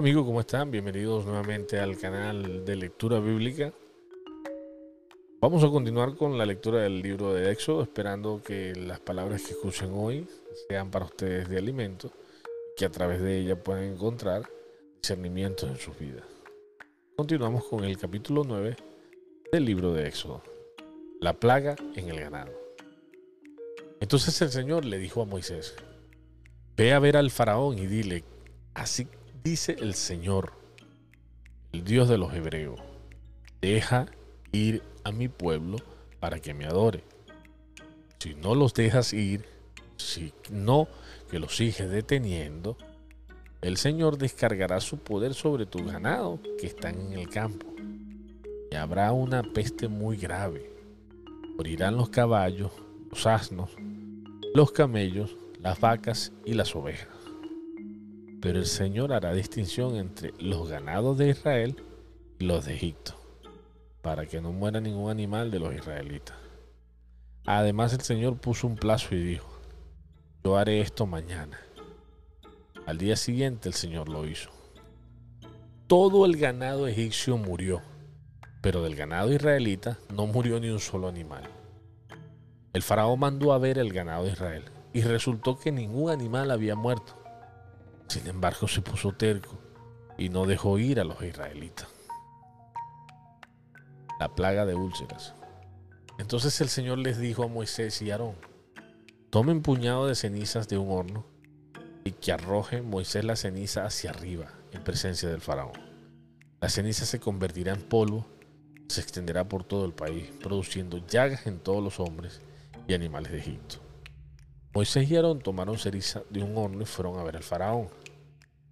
Hola amigos, ¿cómo están? Bienvenidos nuevamente al canal de lectura bíblica. Vamos a continuar con la lectura del libro de Éxodo, esperando que las palabras que escuchen hoy sean para ustedes de alimento, que a través de ellas puedan encontrar discernimiento en sus vidas. Continuamos con el capítulo 9 del libro de Éxodo, la plaga en el ganado. Entonces el Señor le dijo a Moisés, ve a ver al faraón y dile, así dice el Señor, el Dios de los hebreos, deja ir a mi pueblo para que me adore. Si no los dejas ir, si no que los sigues deteniendo, el Señor descargará su poder sobre tu ganado que están en el campo. Y habrá una peste muy grave. Morirán los caballos, los asnos, los camellos, las vacas y las ovejas. Pero el Señor hará distinción entre los ganados de Israel y los de Egipto, para que no muera ningún animal de los israelitas. Además el Señor puso un plazo y dijo, yo haré esto mañana. Al día siguiente el Señor lo hizo. Todo el ganado egipcio murió, pero del ganado israelita no murió ni un solo animal. El faraón mandó a ver el ganado de Israel y resultó que ningún animal había muerto sin embargo, se puso terco y no dejó ir a los israelitas. La plaga de úlceras. Entonces el Señor les dijo a Moisés y Aarón, tomen puñado de cenizas de un horno y que arroje Moisés la ceniza hacia arriba en presencia del faraón. La ceniza se convertirá en polvo se extenderá por todo el país, produciendo llagas en todos los hombres y animales de Egipto. Moisés y Aarón tomaron ceniza de un horno y fueron a ver al faraón.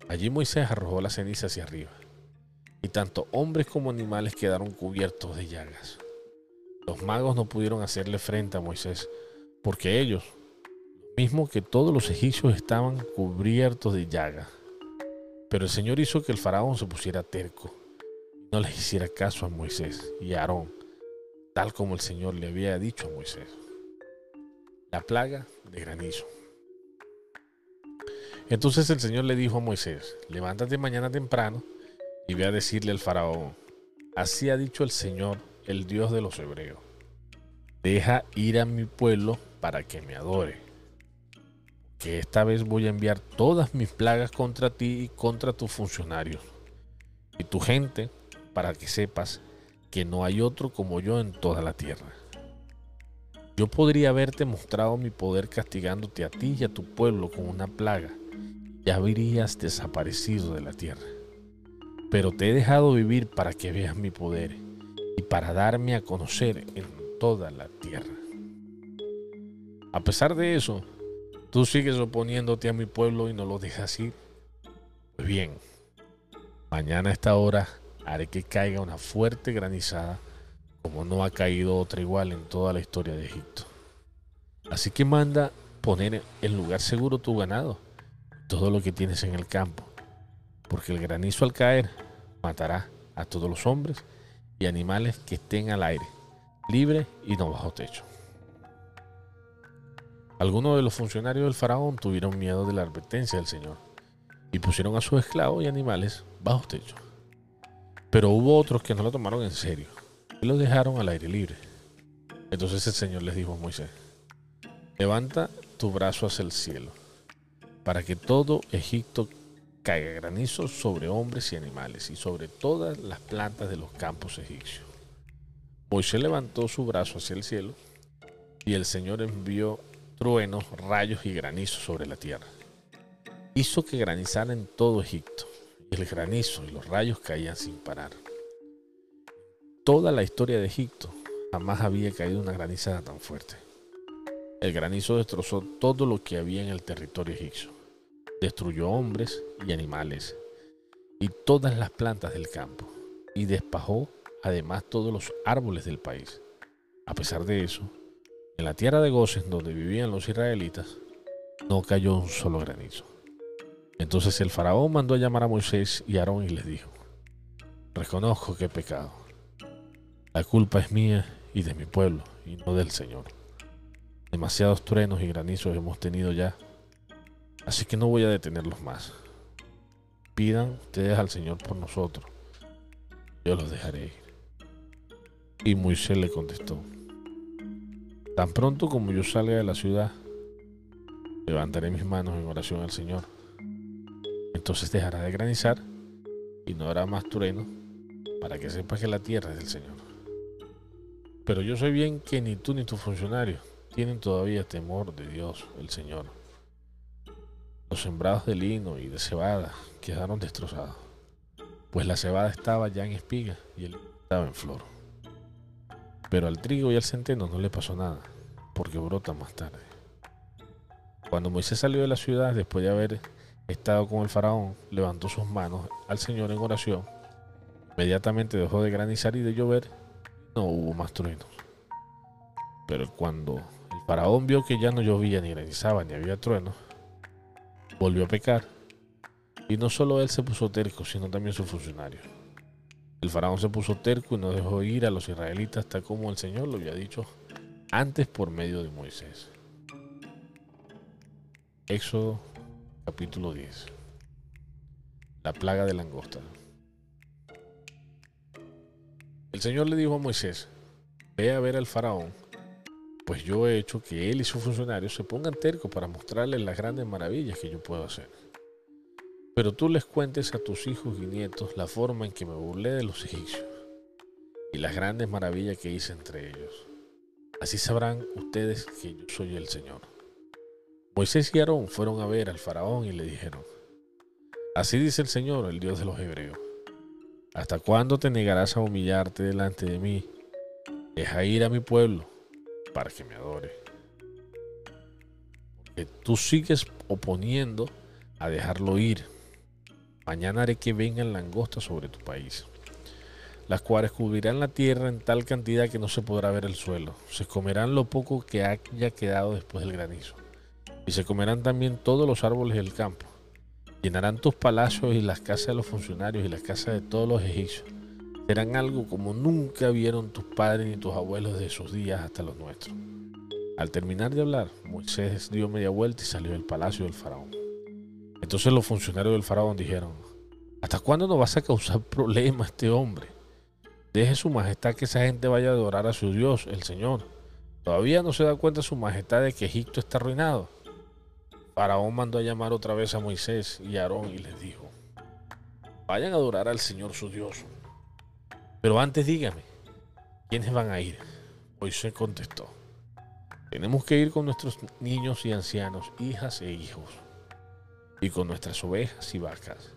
Allí Moisés arrojó la ceniza hacia arriba, y tanto hombres como animales quedaron cubiertos de llagas. Los magos no pudieron hacerle frente a Moisés, porque ellos, mismo que todos los egipcios, estaban cubiertos de llagas. Pero el Señor hizo que el faraón se pusiera terco y no les hiciera caso a Moisés y a Aarón, tal como el Señor le había dicho a Moisés. La plaga de granizo. Entonces el Señor le dijo a Moisés, levántate mañana temprano y ve a decirle al faraón, así ha dicho el Señor, el Dios de los hebreos, deja ir a mi pueblo para que me adore, que esta vez voy a enviar todas mis plagas contra ti y contra tus funcionarios y tu gente, para que sepas que no hay otro como yo en toda la tierra. Yo podría haberte mostrado mi poder castigándote a ti y a tu pueblo con una plaga ya habrías desaparecido de la tierra. Pero te he dejado vivir para que veas mi poder y para darme a conocer en toda la tierra. A pesar de eso, tú sigues oponiéndote a mi pueblo y no lo dejas ir. Pues bien, mañana a esta hora haré que caiga una fuerte granizada como no ha caído otra igual en toda la historia de Egipto. Así que manda poner en lugar seguro tu ganado todo lo que tienes en el campo, porque el granizo al caer matará a todos los hombres y animales que estén al aire, libre y no bajo techo. Algunos de los funcionarios del faraón tuvieron miedo de la advertencia del Señor y pusieron a sus esclavos y animales bajo techo. Pero hubo otros que no lo tomaron en serio y los dejaron al aire libre. Entonces el Señor les dijo a Moisés, levanta tu brazo hacia el cielo para que todo Egipto caiga granizo sobre hombres y animales y sobre todas las plantas de los campos egipcios. Moisés levantó su brazo hacia el cielo y el Señor envió truenos, rayos y granizo sobre la tierra. Hizo que granizara en todo Egipto y el granizo y los rayos caían sin parar. Toda la historia de Egipto jamás había caído una granizada tan fuerte. El granizo destrozó todo lo que había en el territorio egipcio destruyó hombres y animales y todas las plantas del campo y despajó además todos los árboles del país. A pesar de eso, en la tierra de Gozen donde vivían los israelitas, no cayó un solo granizo. Entonces el faraón mandó a llamar a Moisés y Aarón y les dijo, reconozco que he pecado. La culpa es mía y de mi pueblo y no del Señor. Demasiados truenos y granizos hemos tenido ya así que no voy a detenerlos más. pidan ustedes al Señor por nosotros, yo los dejaré ir. Y Moisés le contestó, tan pronto como yo salga de la ciudad, levantaré mis manos en oración al Señor. Entonces dejará de granizar y no habrá más trueno para que sepas que la tierra es del Señor. Pero yo sé bien que ni tú ni tus funcionarios tienen todavía temor de Dios, el Señor. Los sembrados de lino y de cebada quedaron destrozados, pues la cebada estaba ya en espiga y el estaba en flor. Pero al trigo y al centeno no le pasó nada, porque brota más tarde. Cuando Moisés salió de la ciudad después de haber estado con el faraón, levantó sus manos al Señor en oración. Inmediatamente dejó de granizar y de llover, no hubo más truenos. Pero cuando el faraón vio que ya no llovía, ni granizaba, ni había truenos, volvió a pecar. Y no solo él se puso terco, sino también sus funcionarios. El faraón se puso terco y no dejó ir a los israelitas tal como el Señor lo había dicho antes por medio de Moisés. Éxodo capítulo 10. La plaga de langosta. El Señor le dijo a Moisés, ve a ver al faraón, pues yo he hecho que él y sus funcionarios se pongan tercos para mostrarles las grandes maravillas que yo puedo hacer. Pero tú les cuentes a tus hijos y nietos la forma en que me burlé de los egipcios y las grandes maravillas que hice entre ellos. Así sabrán ustedes que yo soy el Señor. Moisés y Aarón fueron a ver al faraón y le dijeron, Así dice el Señor, el Dios de los hebreos. ¿Hasta cuándo te negarás a humillarte delante de mí? Deja ir a mi pueblo para que me adore. Porque tú sigues oponiendo a dejarlo ir Mañana haré que vengan langostas sobre tu país, las cuales cubrirán la tierra en tal cantidad que no se podrá ver el suelo. Se comerán lo poco que haya quedado después del granizo. Y se comerán también todos los árboles del campo. Llenarán tus palacios y las casas de los funcionarios y las casas de todos los egipcios. Serán algo como nunca vieron tus padres ni tus abuelos de sus días hasta los nuestros. Al terminar de hablar, Moisés dio media vuelta y salió del palacio del faraón. Entonces los funcionarios del faraón dijeron, ¿hasta cuándo nos vas a causar problemas este hombre? Deje su majestad que esa gente vaya a adorar a su Dios, el Señor. Todavía no se da cuenta su majestad de que Egipto está arruinado. Faraón mandó a llamar otra vez a Moisés y a Aarón y les dijo, vayan a adorar al Señor su Dios. Pero antes dígame, ¿quiénes van a ir? Moisés contestó, tenemos que ir con nuestros niños y ancianos, hijas e hijos y con nuestras ovejas y vacas,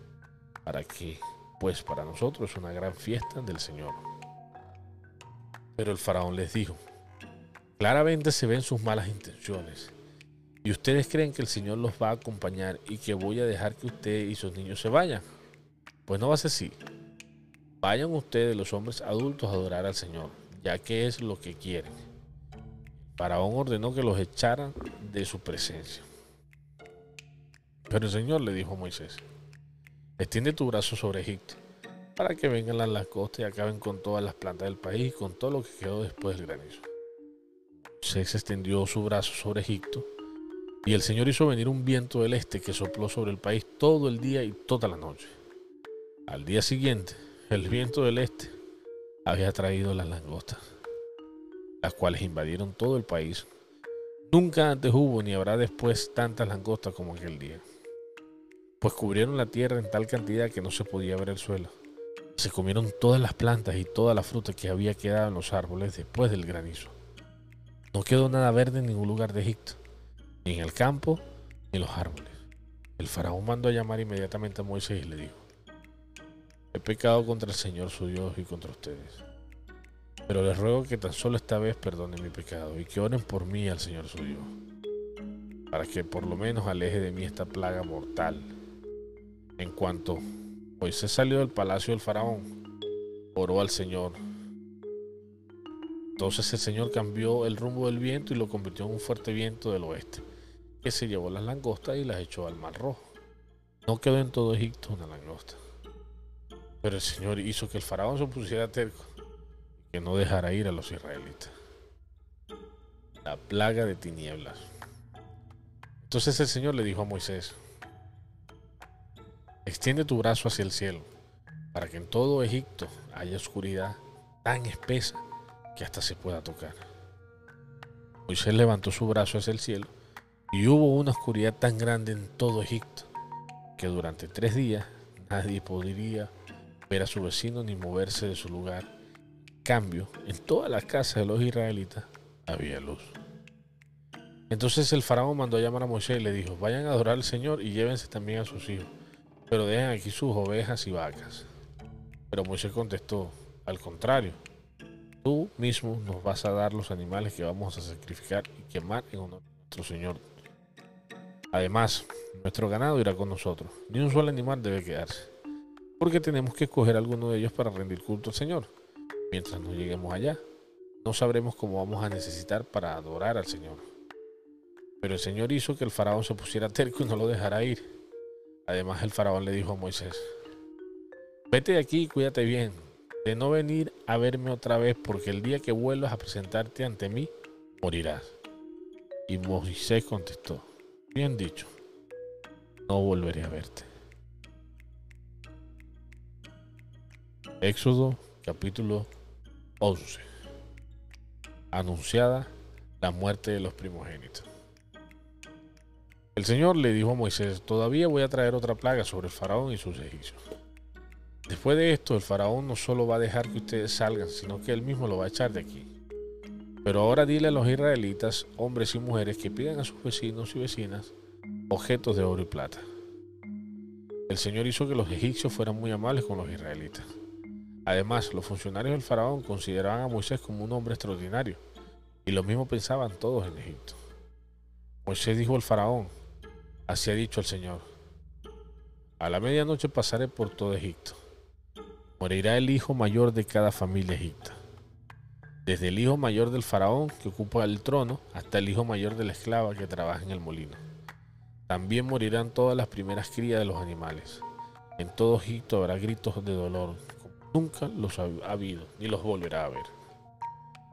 para que, pues para nosotros es una gran fiesta del Señor. Pero el faraón les dijo, claramente se ven sus malas intenciones, y ustedes creen que el Señor los va a acompañar y que voy a dejar que usted y sus niños se vayan. Pues no va a ser así. Vayan ustedes, los hombres adultos, a adorar al Señor, ya que es lo que quieren. Faraón ordenó que los echaran de su presencia. Pero el Señor le dijo a Moisés, extiende tu brazo sobre Egipto, para que vengan las langostas y acaben con todas las plantas del país y con todo lo que quedó después del granizo. Moisés extendió su brazo sobre Egipto, y el Señor hizo venir un viento del este que sopló sobre el país todo el día y toda la noche. Al día siguiente, el viento del este había traído las langostas, las cuales invadieron todo el país. Nunca antes hubo ni habrá después tantas langostas como aquel día pues cubrieron la tierra en tal cantidad que no se podía ver el suelo. Se comieron todas las plantas y toda la fruta que había quedado en los árboles después del granizo. No quedó nada verde en ningún lugar de Egipto, ni en el campo, ni en los árboles. El faraón mandó a llamar inmediatamente a Moisés y le dijo, he pecado contra el Señor su Dios y contra ustedes. Pero les ruego que tan solo esta vez perdonen mi pecado y que oren por mí al Señor su Dios, para que por lo menos aleje de mí esta plaga mortal en cuanto Moisés salió del palacio del faraón, oró al Señor. Entonces el Señor cambió el rumbo del viento y lo convirtió en un fuerte viento del oeste, que se llevó las langostas y las echó al mar rojo. No quedó en todo Egipto una langosta. Pero el Señor hizo que el faraón se pusiera terco y que no dejara ir a los israelitas. La plaga de tinieblas. Entonces el Señor le dijo a Moisés, extiende tu brazo hacia el cielo, para que en todo Egipto haya oscuridad tan espesa que hasta se pueda tocar. Moisés levantó su brazo hacia el cielo y hubo una oscuridad tan grande en todo Egipto que durante tres días nadie podría ver a su vecino ni moverse de su lugar. En cambio, en todas las casas de los israelitas había luz. Entonces el faraón mandó a llamar a Moisés y le dijo, vayan a adorar al Señor y llévense también a sus hijos, pero dejen aquí sus ovejas y vacas. Pero Moisés contestó, al contrario, tú mismo nos vas a dar los animales que vamos a sacrificar y quemar en honor a nuestro Señor. Además, nuestro ganado irá con nosotros, ni un solo animal debe quedarse, porque tenemos que escoger alguno de ellos para rendir culto al Señor. Mientras no lleguemos allá, no sabremos cómo vamos a necesitar para adorar al Señor. Pero el Señor hizo que el faraón se pusiera terco y no lo dejara ir. Además el faraón le dijo a Moisés, vete de aquí y cuídate bien, de no venir a verme otra vez, porque el día que vuelvas a presentarte ante mí, morirás. Y Moisés contestó, bien dicho, no volveré a verte. Éxodo capítulo 11. Anunciada la muerte de los primogénitos. El Señor le dijo a Moisés, todavía voy a traer otra plaga sobre el faraón y sus egipcios. Después de esto, el faraón no solo va a dejar que ustedes salgan, sino que él mismo lo va a echar de aquí. Pero ahora dile a los israelitas, hombres y mujeres, que pidan a sus vecinos y vecinas objetos de oro y plata. El Señor hizo que los egipcios fueran muy amables con los israelitas. Además, los funcionarios del faraón consideraban a Moisés como un hombre extraordinario, y lo mismo pensaban todos en Egipto. Moisés dijo al faraón, así ha dicho el Señor, a la medianoche pasaré por todo Egipto morirá el hijo mayor de cada familia egipta. Desde el hijo mayor del faraón que ocupa el trono hasta el hijo mayor de la esclava que trabaja en el molino. También morirán todas las primeras crías de los animales. En todo Egipto habrá gritos de dolor, nunca los ha habido, ni los volverá a ver.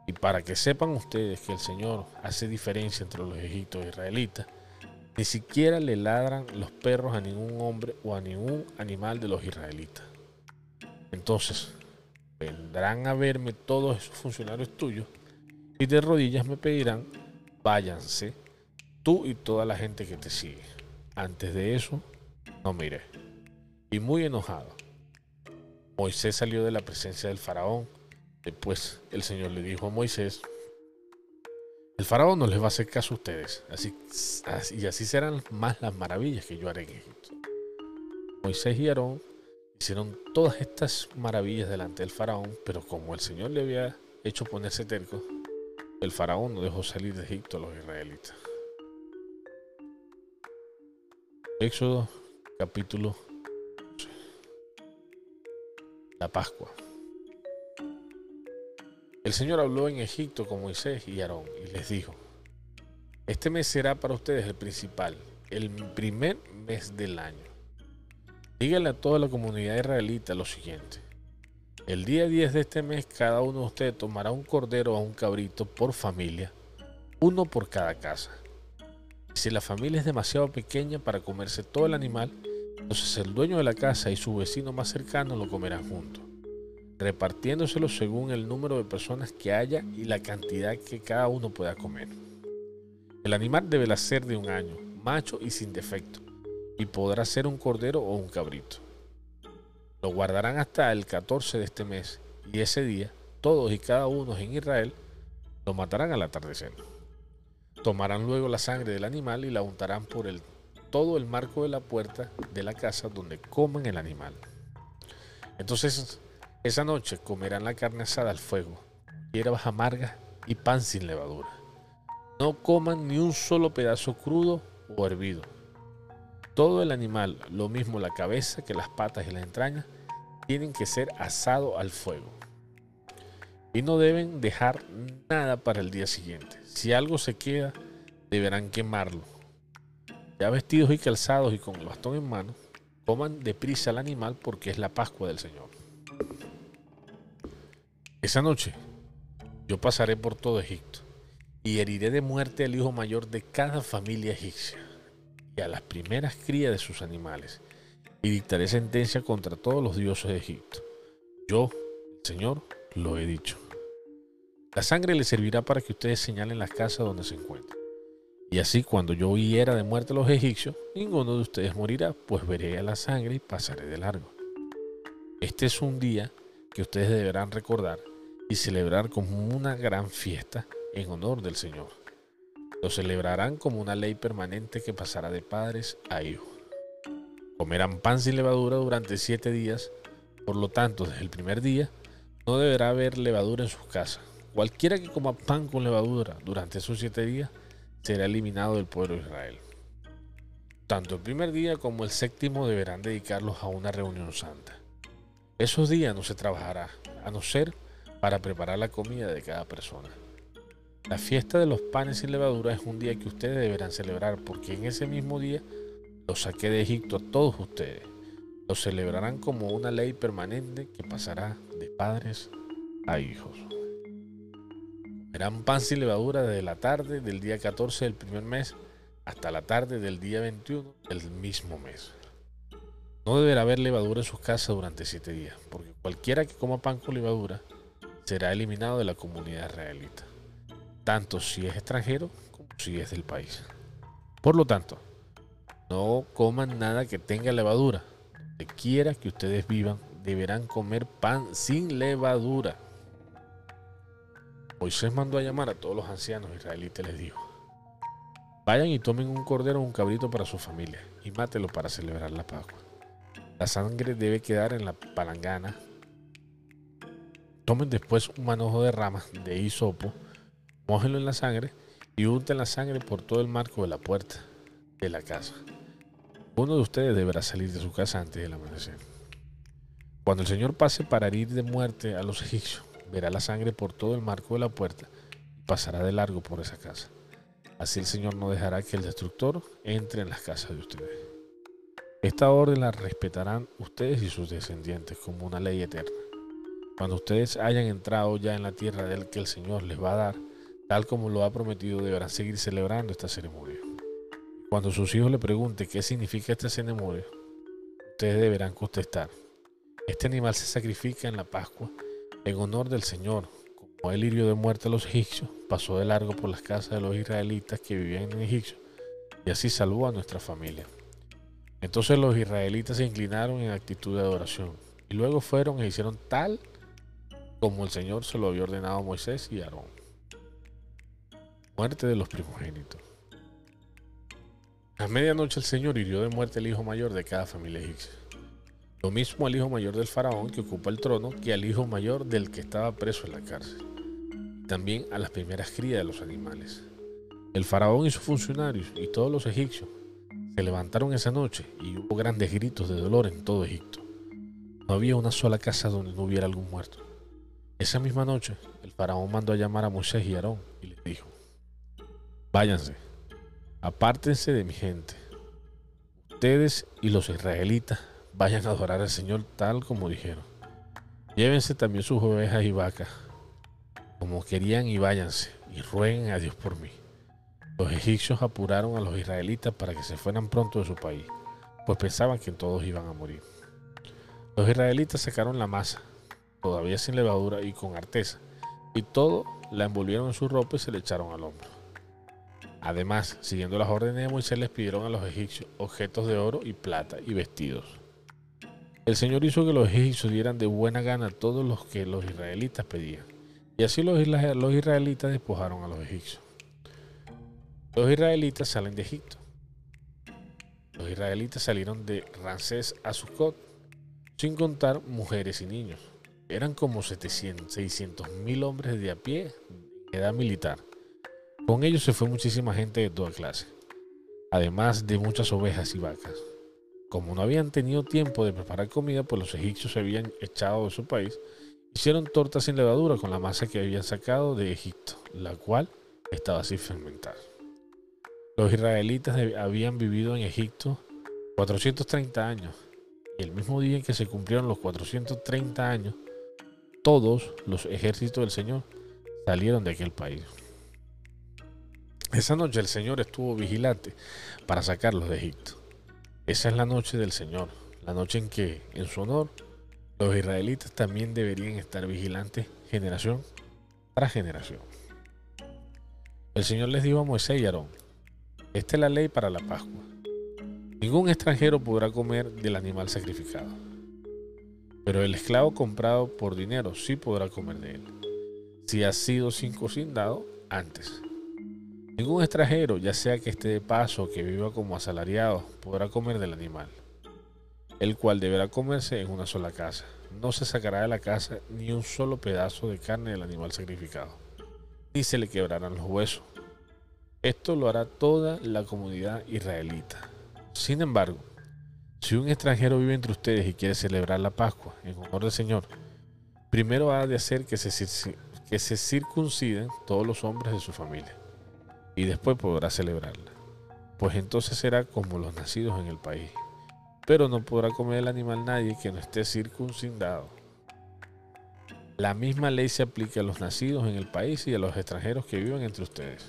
Y para que sepan ustedes que el Señor hace diferencia entre los egiptos e israelitas, ni siquiera le ladran los perros a ningún hombre o a ningún animal de los israelitas. Entonces, vendrán a verme todos esos funcionarios tuyos y de rodillas me pedirán, váyanse, tú y toda la gente que te sigue. Antes de eso, no miré. Y muy enojado, Moisés salió de la presencia del faraón. Después el Señor le dijo a Moisés, el faraón no les va a hacer caso a ustedes, así, y así serán más las maravillas que yo haré en Egipto. Moisés y Aarón Hicieron todas estas maravillas delante del faraón, pero como el Señor le había hecho ponerse terco, el faraón no dejó salir de Egipto a los israelitas. Éxodo capítulo 11. La Pascua. El Señor habló en Egipto con Moisés y Aarón y les dijo, este mes será para ustedes el principal, el primer mes del año. Díganle a toda la comunidad israelita lo siguiente. El día 10 de este mes cada uno de ustedes tomará un cordero o un cabrito por familia, uno por cada casa. Si la familia es demasiado pequeña para comerse todo el animal, entonces el dueño de la casa y su vecino más cercano lo comerán juntos, repartiéndoselo según el número de personas que haya y la cantidad que cada uno pueda comer. El animal debe ser de un año, macho y sin defecto y podrá ser un cordero o un cabrito. Lo guardarán hasta el 14 de este mes y ese día todos y cada uno en Israel lo matarán al atardecer. Tomarán luego la sangre del animal y la untarán por el, todo el marco de la puerta de la casa donde coman el animal. Entonces esa noche comerán la carne asada al fuego, hierbas amargas y pan sin levadura. No coman ni un solo pedazo crudo o hervido todo el animal, lo mismo la cabeza que las patas y las entrañas, tienen que ser asado al fuego. Y no deben dejar nada para el día siguiente. Si algo se queda, deberán quemarlo. Ya vestidos y calzados y con el bastón en mano, coman deprisa al animal porque es la Pascua del Señor. Esa noche yo pasaré por todo Egipto y heriré de muerte al hijo mayor de cada familia egipcia a las primeras crías de sus animales, y dictaré sentencia contra todos los dioses de Egipto. Yo, el Señor, lo he dicho. La sangre le servirá para que ustedes señalen las casas donde se encuentran. Y así cuando yo hiera de muerte a los egipcios, ninguno de ustedes morirá, pues veré a la sangre y pasaré de largo. Este es un día que ustedes deberán recordar y celebrar como una gran fiesta en honor del Señor. Lo celebrarán como una ley permanente que pasará de padres a hijos. Comerán pan sin levadura durante siete días, por lo tanto, desde el primer día no deberá haber levadura en sus casas. Cualquiera que coma pan con levadura durante esos siete días será eliminado del pueblo de Israel. Tanto el primer día como el séptimo deberán dedicarlos a una reunión santa. Esos días no se trabajará, a no ser para preparar la comida de cada persona. La fiesta de los panes sin levadura es un día que ustedes deberán celebrar porque en ese mismo día los saqué de Egipto a todos ustedes. Lo celebrarán como una ley permanente que pasará de padres a hijos. Verán pan sin levadura desde la tarde del día 14 del primer mes hasta la tarde del día 21 del mismo mes. No deberá haber levadura en sus casas durante siete días, porque cualquiera que coma pan con levadura será eliminado de la comunidad israelita, tanto si es extranjero como si es del país. Por lo tanto, no coman nada que tenga levadura. Donde quiera que ustedes vivan, deberán comer pan sin levadura. Moisés mandó a llamar a todos los ancianos israelitas y les dijo, vayan y tomen un cordero o un cabrito para su familia y mátelo para celebrar la Pascua. La sangre debe quedar en la palangana. Tomen después un manojo de ramas de hisopo, mójenlo en la sangre y unten la sangre por todo el marco de la puerta de la casa. Uno de ustedes deberá salir de su casa antes del amanecer. Cuando el Señor pase para herir de muerte a los egipcios, verá la sangre por todo el marco de la puerta y pasará de largo por esa casa. Así el Señor no dejará que el destructor entre en las casas de ustedes. Esta orden la respetarán ustedes y sus descendientes como una ley eterna. Cuando ustedes hayan entrado ya en la tierra del que el Señor les va a dar, tal como lo ha prometido, deberán seguir celebrando esta ceremonia. Cuando sus hijos le pregunten qué significa esta ceremonia, ustedes deberán contestar, este animal se sacrifica en la Pascua en honor del Señor, como el lirio de muerte a los egipcios, pasó de largo por las casas de los israelitas que vivían en Egipto, y así salvó a nuestra familia. Entonces los israelitas se inclinaron en actitud de adoración, y luego fueron e hicieron tal como el Señor se lo había ordenado a Moisés y Aarón. Muerte de los primogénitos. A medianoche el Señor hirió de muerte el hijo mayor de cada familia egipcia. Lo mismo al hijo mayor del faraón que ocupa el trono que al hijo mayor del que estaba preso en la cárcel. También a las primeras crías de los animales. El faraón y sus funcionarios y todos los egipcios se levantaron esa noche y hubo grandes gritos de dolor en todo Egipto. No había una sola casa donde no hubiera algún muerto. Esa misma noche el faraón mandó a llamar a Moisés y Aarón y les dijo, váyanse, apártense de mi gente. Ustedes y los israelitas vayan a adorar al Señor tal como dijeron. Llévense también sus ovejas y vacas, como querían y váyanse, y rueguen a Dios por mí. Los egipcios apuraron a los israelitas para que se fueran pronto de su país, pues pensaban que todos iban a morir. Los israelitas sacaron la masa, todavía sin levadura y con arteza, y todo la envolvieron en su ropa y se le echaron al hombro. Además, siguiendo las órdenes de Moisés, les pidieron a los egipcios objetos de oro y plata y vestidos. El Señor hizo que los egipcios dieran de buena gana todos los que los israelitas pedían. Y así los, israelitas despojaron a los egipcios. Los israelitas salen de Egipto. Los israelitas salieron de Ramsés a Sucot, sin contar mujeres y niños. Eran como 700, 600 mil hombres de a pie, de edad militar. Con ellos se fue muchísima gente de toda clase, además de muchas ovejas y vacas. Como no habían tenido tiempo de preparar comida, pues los egipcios se habían echado de su país, hicieron tortas sin levadura con la masa que habían sacado de Egipto, la cual estaba sin fermentar. Los israelitas habían vivido en Egipto 430 años, y el mismo día en que se cumplieron los 430 años, todos los ejércitos del Señor salieron de aquel país. Esa noche el Señor estuvo vigilante para sacarlos de Egipto. Esa es la noche del Señor, la noche en que, en su honor, los israelitas también deberían estar vigilantes generación tras generación. El Señor les dijo a Moisés y Aarón, esta es la ley para la Pascua. Ningún extranjero podrá comer del animal sacrificado, pero el esclavo comprado por dinero sí podrá comer de él, si ha sido circuncidado antes. Ningún extranjero, ya sea que esté de paso o que viva como asalariado, podrá comer del animal, el cual deberá comerse en una sola casa. No se sacará de la casa ni un solo pedazo de carne del animal sacrificado, ni se le quebrarán los huesos. Esto lo hará toda la comunidad israelita. Sin embargo, si un extranjero vive entre ustedes y quiere celebrar la Pascua en honor del Señor, primero ha de hacer que se, que se circunciden todos los hombres de su familia y después podrá celebrarla, pues entonces será como los nacidos en el país. Pero no podrá comer el animal nadie que no esté circuncidado. La misma ley se aplica a los nacidos en el país y a los extranjeros que viven entre ustedes.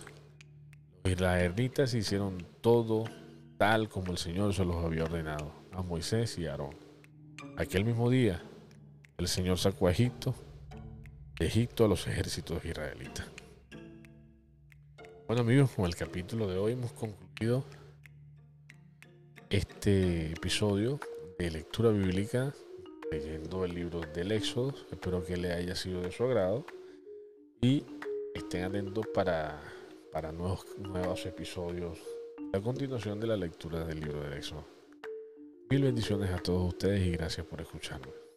Los israelitas hicieron todo tal como el Señor se los había ordenado a Moisés y a Aarón. Aquel mismo día, el Señor sacó a Egipto, Egipto a los ejércitos israelitas. Bueno amigos, con el capítulo de hoy hemos concluido este episodio de lectura bíblica leyendo el libro del Éxodo. Espero que le haya sido de su agrado y estén atentos para, para nuevos, nuevos episodios a continuación de la lectura del libro del Éxodo. Mil bendiciones a todos ustedes y gracias por escucharme.